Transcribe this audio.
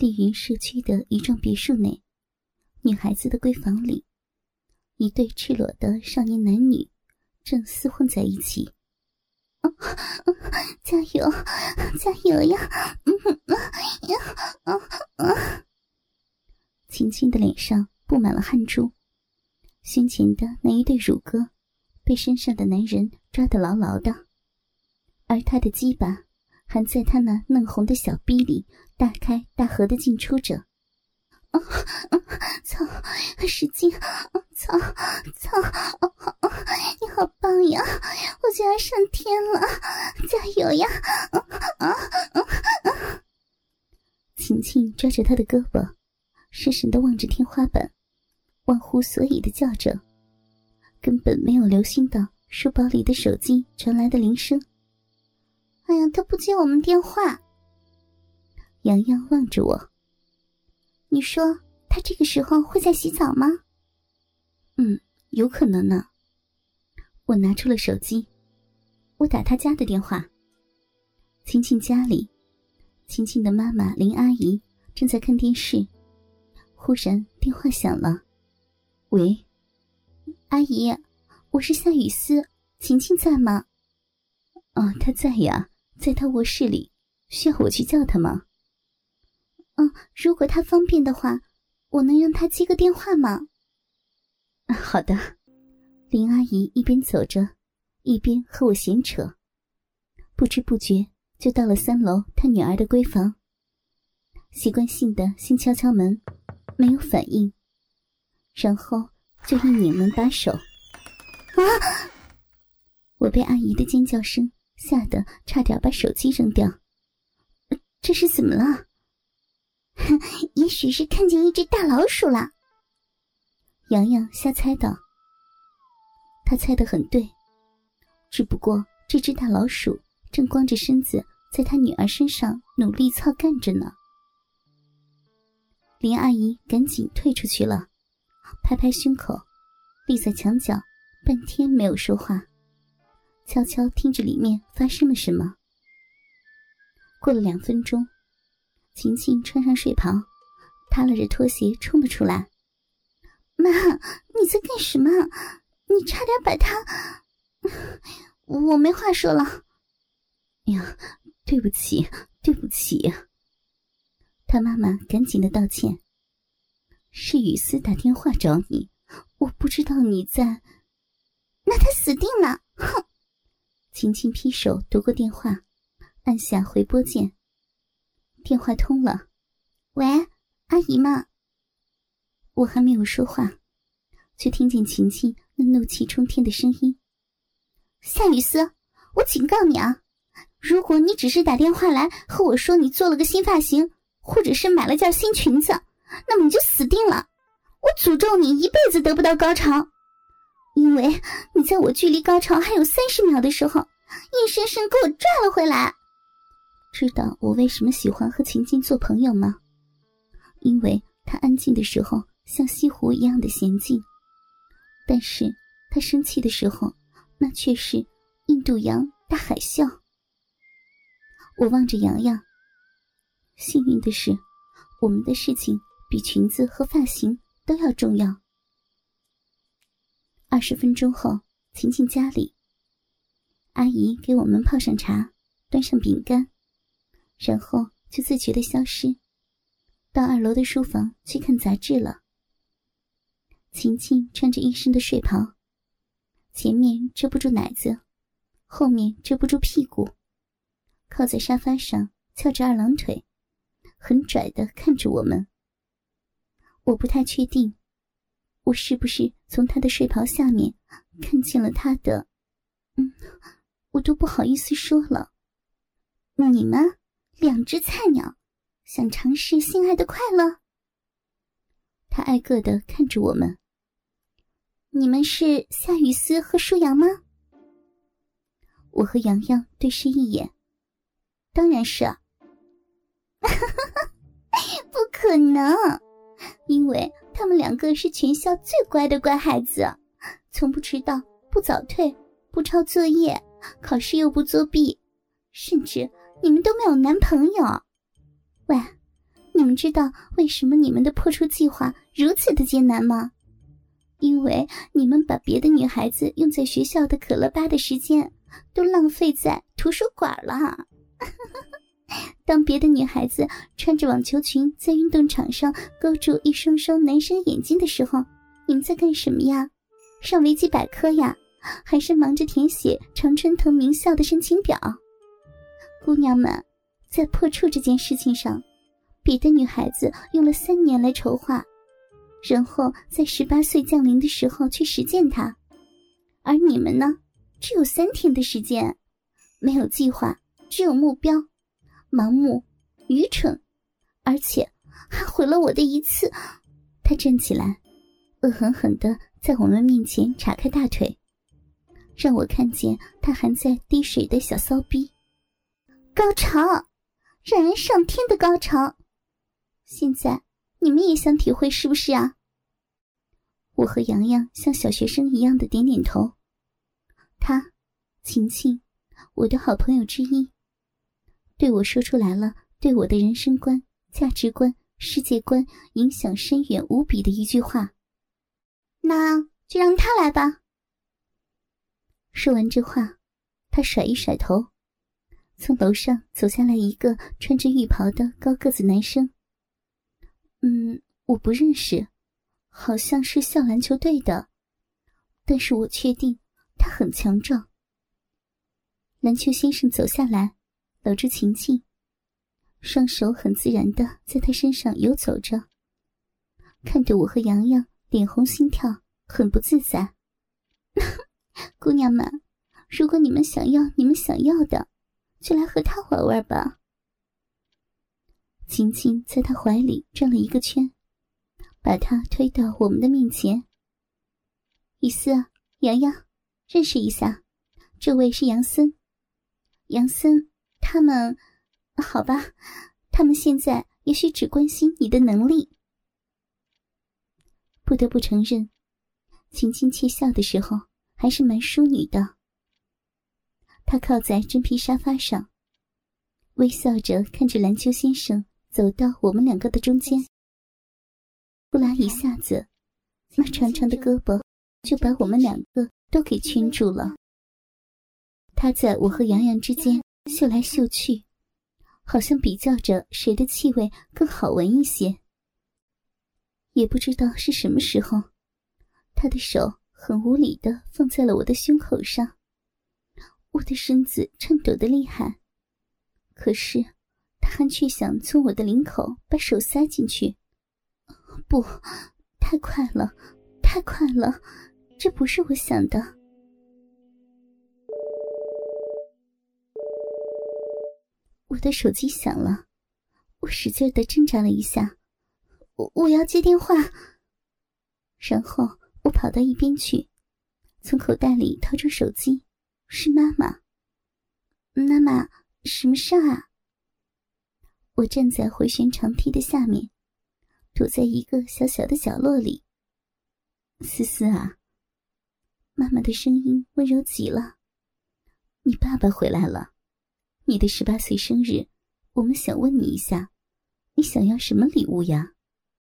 丽云社区的一幢别墅内，女孩子的闺房里，一对赤裸的少年男女正厮混在一起。加油，加油呀！晴晴的脸上布满了汗珠，胸前的那一对乳鸽被身上的男人抓得牢牢的，而她的鸡巴还在他那嫩红的小逼里大开大合的进出着。操，使劲！操操！你好棒呀！我就要上天了！加油呀！啊、哦、啊晴晴抓着他的胳膊，失神的望着天花板，忘乎所以的叫着，根本没有留心到书包里的手机传来的铃声。哎呀，他不接我们电话。洋洋望着我。你说他这个时候会在洗澡吗？嗯，有可能呢。我拿出了手机，我打他家的电话。晴晴家里，晴晴的妈妈林阿姨正在看电视，忽然电话响了。喂，阿姨，我是夏雨思，晴晴在吗？哦，她在呀，在她卧室里，需要我去叫她吗？嗯，如果他方便的话，我能让他接个电话吗？好的。林阿姨一边走着，一边和我闲扯，不知不觉就到了三楼她女儿的闺房。习惯性的先敲敲门，没有反应，然后就一拧门把手。啊！我被阿姨的尖叫声吓得差点把手机扔掉。这是怎么了？也许是看见一只大老鼠了。洋洋瞎猜道。他猜得很对，只不过这只大老鼠正光着身子在他女儿身上努力操干着呢。林阿姨赶紧退出去了，拍拍胸口，立在墙角，半天没有说话，悄悄听着里面发生了什么。过了两分钟。晴晴穿上睡袍，踏拉着拖鞋冲了出来。妈，你在干什么？你差点把他……我没话说了。呀，对不起，对不起。他妈妈赶紧的道歉。是雨思打电话找你，我不知道你在。那他死定了！晴晴劈手夺过电话，按下回拨键。电话通了，喂，阿姨吗？我还没有说话，却听见晴晴那怒气冲天的声音：“夏雨思，我警告你啊，如果你只是打电话来和我说你做了个新发型，或者是买了件新裙子，那么你就死定了！我诅咒你一辈子得不到高潮，因为你在我距离高潮还有三十秒的时候，硬生生给我拽了回来。”知道我为什么喜欢和晴晴做朋友吗？因为她安静的时候像西湖一样的娴静，但是她生气的时候，那却是印度洋大海啸。我望着洋洋，幸运的是，我们的事情比裙子和发型都要重要。二十分钟后，晴晴家里，阿姨给我们泡上茶，端上饼干。然后就自觉的消失，到二楼的书房去看杂志了。晴晴穿着一身的睡袍，前面遮不住奶子，后面遮不住屁股，靠在沙发上翘着二郎腿，很拽的看着我们。我不太确定，我是不是从他的睡袍下面看见了他的……嗯，我都不好意思说了。你们。两只菜鸟，想尝试性爱的快乐。他挨个的看着我们。你们是夏雨思和舒阳吗？我和洋洋对视一眼，当然是。啊 不可能，因为他们两个是全校最乖的乖孩子，从不迟到，不早退，不抄作业，考试又不作弊，甚至。你们都没有男朋友，喂，你们知道为什么你们的破处计划如此的艰难吗？因为你们把别的女孩子用在学校的可乐吧的时间，都浪费在图书馆了。当别的女孩子穿着网球裙在运动场上勾住一双双男生眼睛的时候，你们在干什么呀？上维基百科呀，还是忙着填写常春藤名校的申请表？姑娘们，在破处这件事情上，别的女孩子用了三年来筹划。然后在十八岁降临的时候去实践它，而你们呢，只有三天的时间，没有计划，只有目标，盲目、愚蠢，而且还毁了我的一次。他站起来，恶狠狠的在我们面前叉开大腿，让我看见他还在滴水的小骚逼，高潮，让人上天的高潮。现在。你们也想体会是不是啊？我和洋洋像小学生一样的点点头。他，晴晴，我的好朋友之一，对我说出来了对我的人生观、价值观、世界观影响深远无比的一句话。那就让他来吧。说完这话，他甩一甩头，从楼上走下来一个穿着浴袍的高个子男生。嗯，我不认识，好像是校篮球队的，但是我确定他很强壮。篮球先生走下来，搂住晴晴，双手很自然的在他身上游走着，看得我和洋洋脸红心跳，很不自在。姑娘们，如果你们想要你们想要的，就来和他玩玩吧。晴晴在他怀里转了一个圈，把他推到我们的面前。雨思、洋洋，认识一下，这位是杨森。杨森，他们，好吧，他们现在也许只关心你的能力。不得不承认，晴晴窃笑的时候还是蛮淑女的。她靠在真皮沙发上，微笑着看着篮球先生。走到我们两个的中间，呼啦一下子，那长长的胳膊就把我们两个都给圈住了。他在我和洋洋之间嗅来嗅去，好像比较着谁的气味更好闻一些。也不知道是什么时候，他的手很无理的放在了我的胸口上，我的身子颤抖的厉害，可是。他还却想从我的领口把手塞进去，不，太快了，太快了，这不是我想的。我的手机响了，我使劲的挣扎了一下，我我要接电话。然后我跑到一边去，从口袋里掏出手机，是妈妈。妈妈，什么事啊？我站在回旋长梯的下面，躲在一个小小的角落里。思思啊，妈妈的声音温柔极了。你爸爸回来了，你的十八岁生日，我们想问你一下，你想要什么礼物呀？